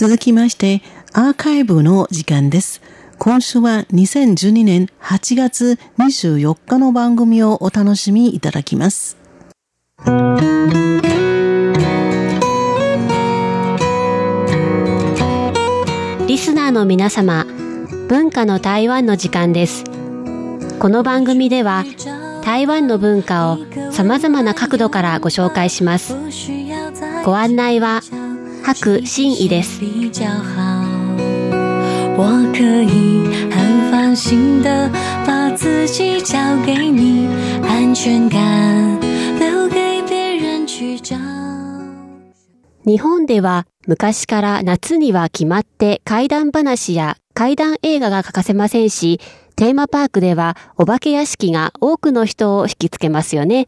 続きまして、アーカイブの時間です。今週は2012年8月24日の番組をお楽しみいただきます。リスナーの皆様、文化の台湾の時間です。この番組では、台湾の文化を様々な角度からご紹介します。ご案内は、白真意です。我可以很放心的把自己交给你，安全感留给别人去找。日本では昔から夏には決まって怪談話や怪談映画が欠かせませんし、テーマパークではお化け屋敷が多くの人を引きつけますよね。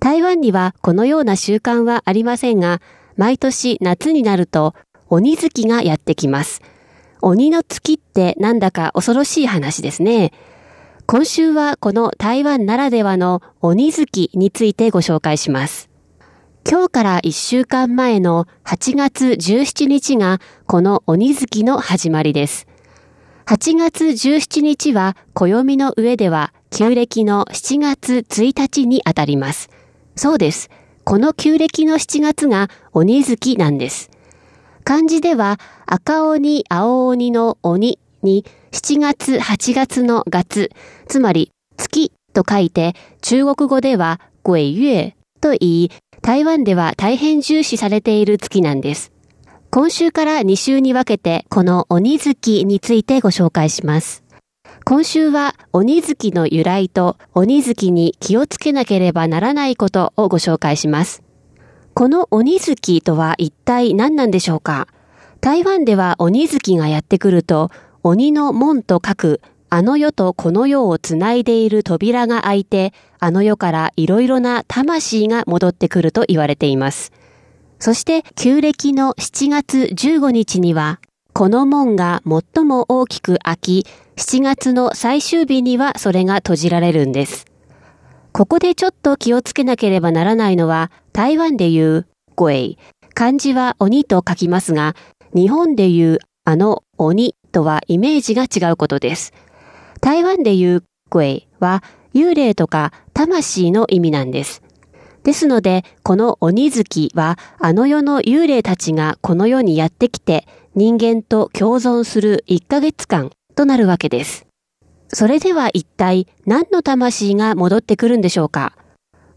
台湾にはこのような習慣はありませんが、毎年夏になると鬼月がやってきます。鬼の月ってなんだか恐ろしい話ですね。今週はこの台湾ならではの鬼月についてご紹介します。今日から1週間前の8月17日がこの鬼月の始まりです。8月17日は暦の上では旧暦の7月1日にあたります。そうです。この旧暦の7月が鬼月なんです。漢字では赤鬼、青鬼の鬼に7月、8月の月、つまり月と書いて中国語では鬼月と言い、台湾では大変重視されている月なんです。今週から2週に分けてこの鬼月についてご紹介します。今週は鬼月の由来と鬼月に気をつけなければならないことをご紹介します。この鬼月とは一体何なんでしょうか？台湾では鬼月がやってくると、鬼の門と書く、あの世とこの世をつないでいる扉が開いて、あの世からいろいろな魂が戻ってくると言われています。そして、旧暦の7月15日には、この門が最も大きく開き、7月の最終日にはそれが閉じられるんです。ここでちょっと気をつけなければならないのは、台湾で言う、鬼。漢字は鬼と書きますが、日本で言うあの鬼とはイメージが違うことです。台湾で言う鬼は幽霊とか魂の意味なんです。ですので、この鬼月はあの世の幽霊たちがこの世にやってきて人間と共存する1ヶ月間となるわけです。それでは一体何の魂が戻ってくるんでしょうか？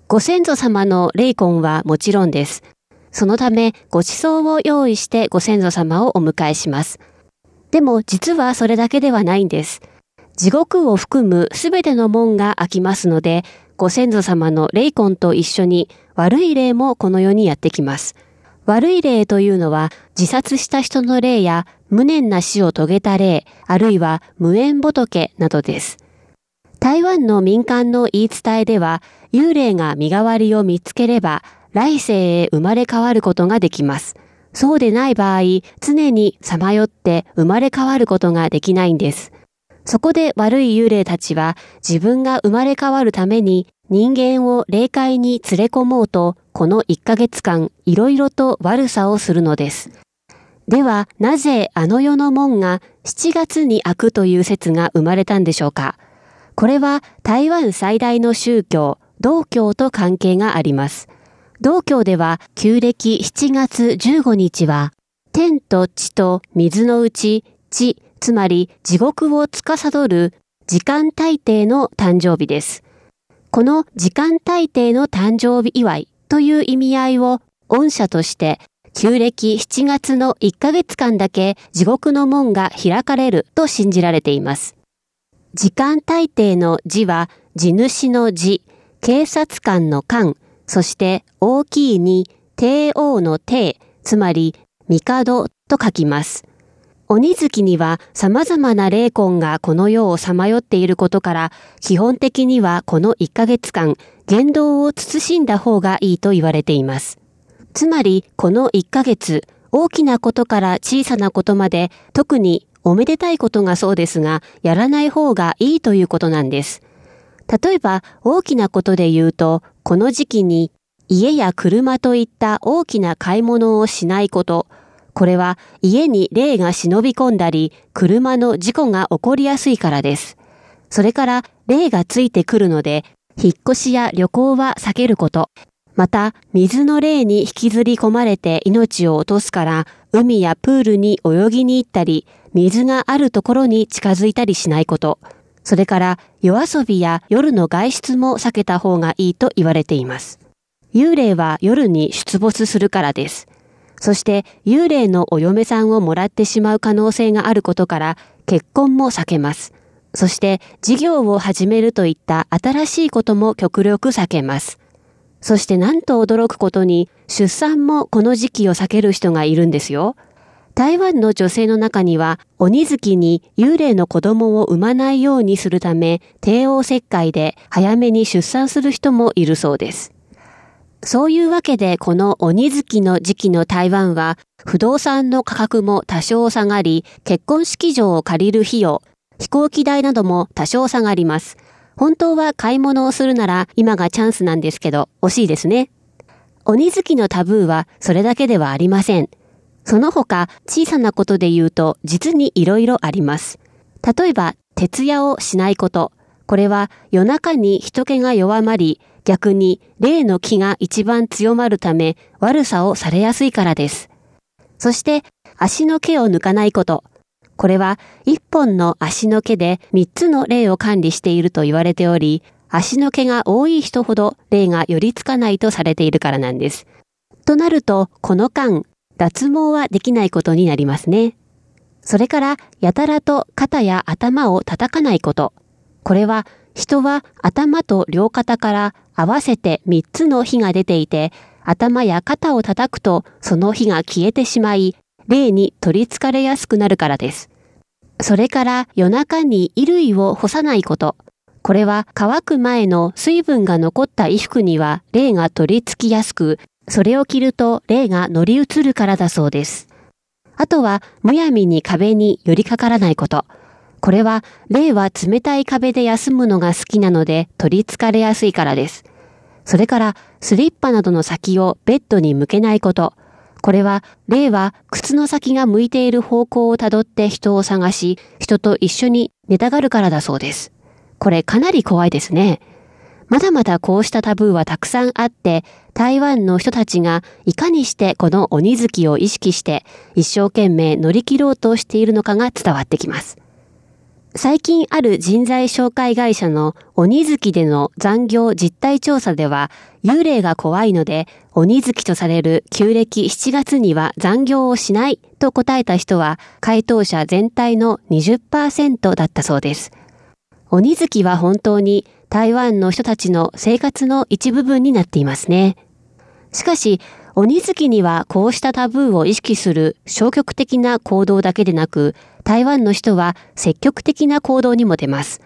ご先祖様の霊魂はもちろんです。そのためご馳走を用意してご先祖様をお迎えします。でも実はそれだけではないんです。地獄を含むすべての門が開きますので、ご先祖様の霊魂と一緒に悪い霊もこの世にやってきます。悪い霊というのは自殺した人の霊や無念な死を遂げた霊、あるいは無縁仏などです。台湾の民間の言い伝えでは、幽霊が身代わりを見つければ、来世へ生まれ変わることができます。そうでない場合、常にさまよって生まれ変わることができないんです。そこで悪い幽霊たちは自分が生まれ変わるために人間を霊界に連れ込もうと、この1ヶ月間いろいろと悪さをするのです。では、なぜあの世の門が7月に開くという説が生まれたんでしょうか？これは台湾最大の宗教、道教と関係があります。道教では旧暦7月15日は、天と地と水のうち、地、つまり地獄を司る時間大帝の誕生日です。この時間大帝の誕生日祝いという意味合いを恩赦として旧暦7月の1ヶ月間だけ地獄の門が開かれると信じられています。時間大帝の字は地主の字、警察官の官、そして大きいに帝王の帝、つまり帝と書きます。鬼月には様々な霊魂がこの世をさまよっていることから、基本的にはこの1ヶ月間、言動を慎んだ方がいいと言われています。つまり、この1ヶ月、大きなことから小さなことまで、特におめでたいことがそうですが、やらない方がいいということなんです。例えば、大きなことで言うと、この時期に家や車といった大きな買い物をしないこと、これは家に霊が忍び込んだり、車の事故が起こりやすいからです。それから霊がついてくるので、引っ越しや旅行は避けること。また、水の霊に引きずり込まれて命を落とすから、海やプールに泳ぎに行ったり、水があるところに近づいたりしないこと。それから夜遊びや夜の外出も避けた方がいいと言われています。幽霊は夜に出没するからです。そして幽霊のお嫁さんをもらってしまう可能性があることから結婚も避けます。そして事業を始めるといった新しいことも極力避けます。そしてなんと驚くことに出産もこの時期を避ける人がいるんですよ。台湾の女性の中には、鬼月に幽霊の子供を産まないようにするため、帝王切開で早めに出産する人もいるそうです。そういうわけで、この鬼月の時期の台湾は、不動産の価格も多少下がり、結婚式場を借りる費用、飛行機代なども多少下がります。本当は買い物をするなら今がチャンスなんですけど、惜しいですね。鬼月のタブーはそれだけではありません。その他、小さなことで言うと、実に色々あります。例えば、徹夜をしないこと。これは夜中に人気が弱まり、逆に霊の気が一番強まるため、悪さをされやすいからです。そして、足の毛を抜かないこと。これは、一本の足の毛で三つの霊を管理していると言われており、足の毛が多い人ほど霊が寄りつかないとされているからなんです。となると、この間、脱毛はできないことになりますね。それから、やたらと肩や頭を叩かないこと。これは、人は頭と両肩から合わせて3つの火が出ていて、頭や肩を叩くとその火が消えてしまい、霊に取り憑かれやすくなるからです。それから夜中に衣類を干さないこと。これは乾く前の水分が残った衣服には霊が取り付きやすく、それを着ると霊が乗り移るからだそうです。あとは、むやみに壁に寄りかからないこと。これは、霊は冷たい壁で休むのが好きなので取り憑かれやすいからです。それから、スリッパなどの先をベッドに向けないこと。これは、霊は靴の先が向いている方向をたどって人を探し、人と一緒に寝たがるからだそうです。これかなり怖いですね。まだまだこうしたタブーはたくさんあって、台湾の人たちがいかにしてこの鬼月を意識して一生懸命乗り切ろうとしているのかが伝わってきます。最近ある人材紹介会社の鬼月での残業実態調査では、幽霊が怖いので、鬼月とされる旧暦7月には残業をしないと答えた人は、回答者全体の20%だったそうです。鬼月は本当に台湾の人たちの生活の一部分になっていますね。しかし、鬼月にはこうしたタブーを意識する消極的な行動だけでなく、台湾の人は積極的な行動にも出ます。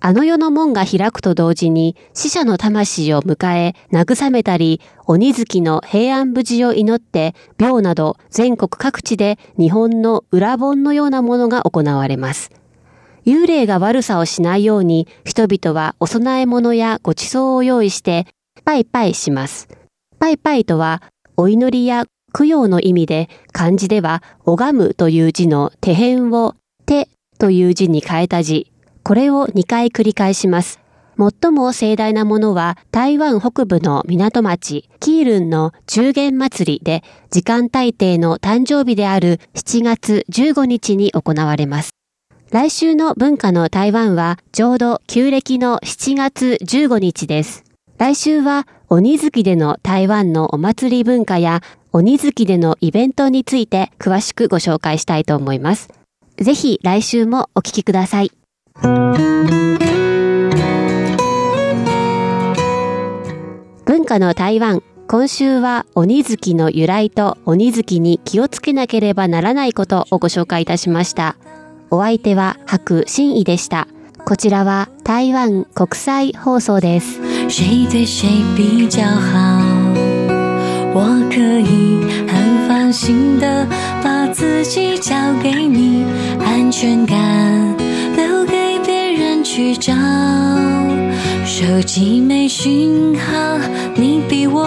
あの世の門が開くと同時に死者の魂を迎え、慰めたり、鬼月の平安無事を祈って、廟など全国各地で日本の裏本のようなものが行われます。幽霊が悪さをしないように、人々はお供え物やご馳走を用意して、パイパイします。パイパイとは、お祈りや供養の意味で、漢字では、拝むという字の手辺を、手という字に変えた字。これを2回繰り返します。最も盛大なものは台湾北部の港町キールンの中元祭りで時間大帝の誕生日である7月15日に行われます。来週の文化の台湾はちょうど旧暦の7月15日です。来週は鬼月での台湾のお祭り文化や鬼月でのイベントについて詳しくご紹介したいと思います。ぜひ来週もお聞きください。文化の台湾今週は鬼月の由来と鬼月に気をつけなければならないことをご紹介いたしました。お相手は白真意でした。こちらは台湾国際放送です。谁对谁比较好？我可以很放心的把自己交给你，安全感留给别人去找。手机没信号，你比我。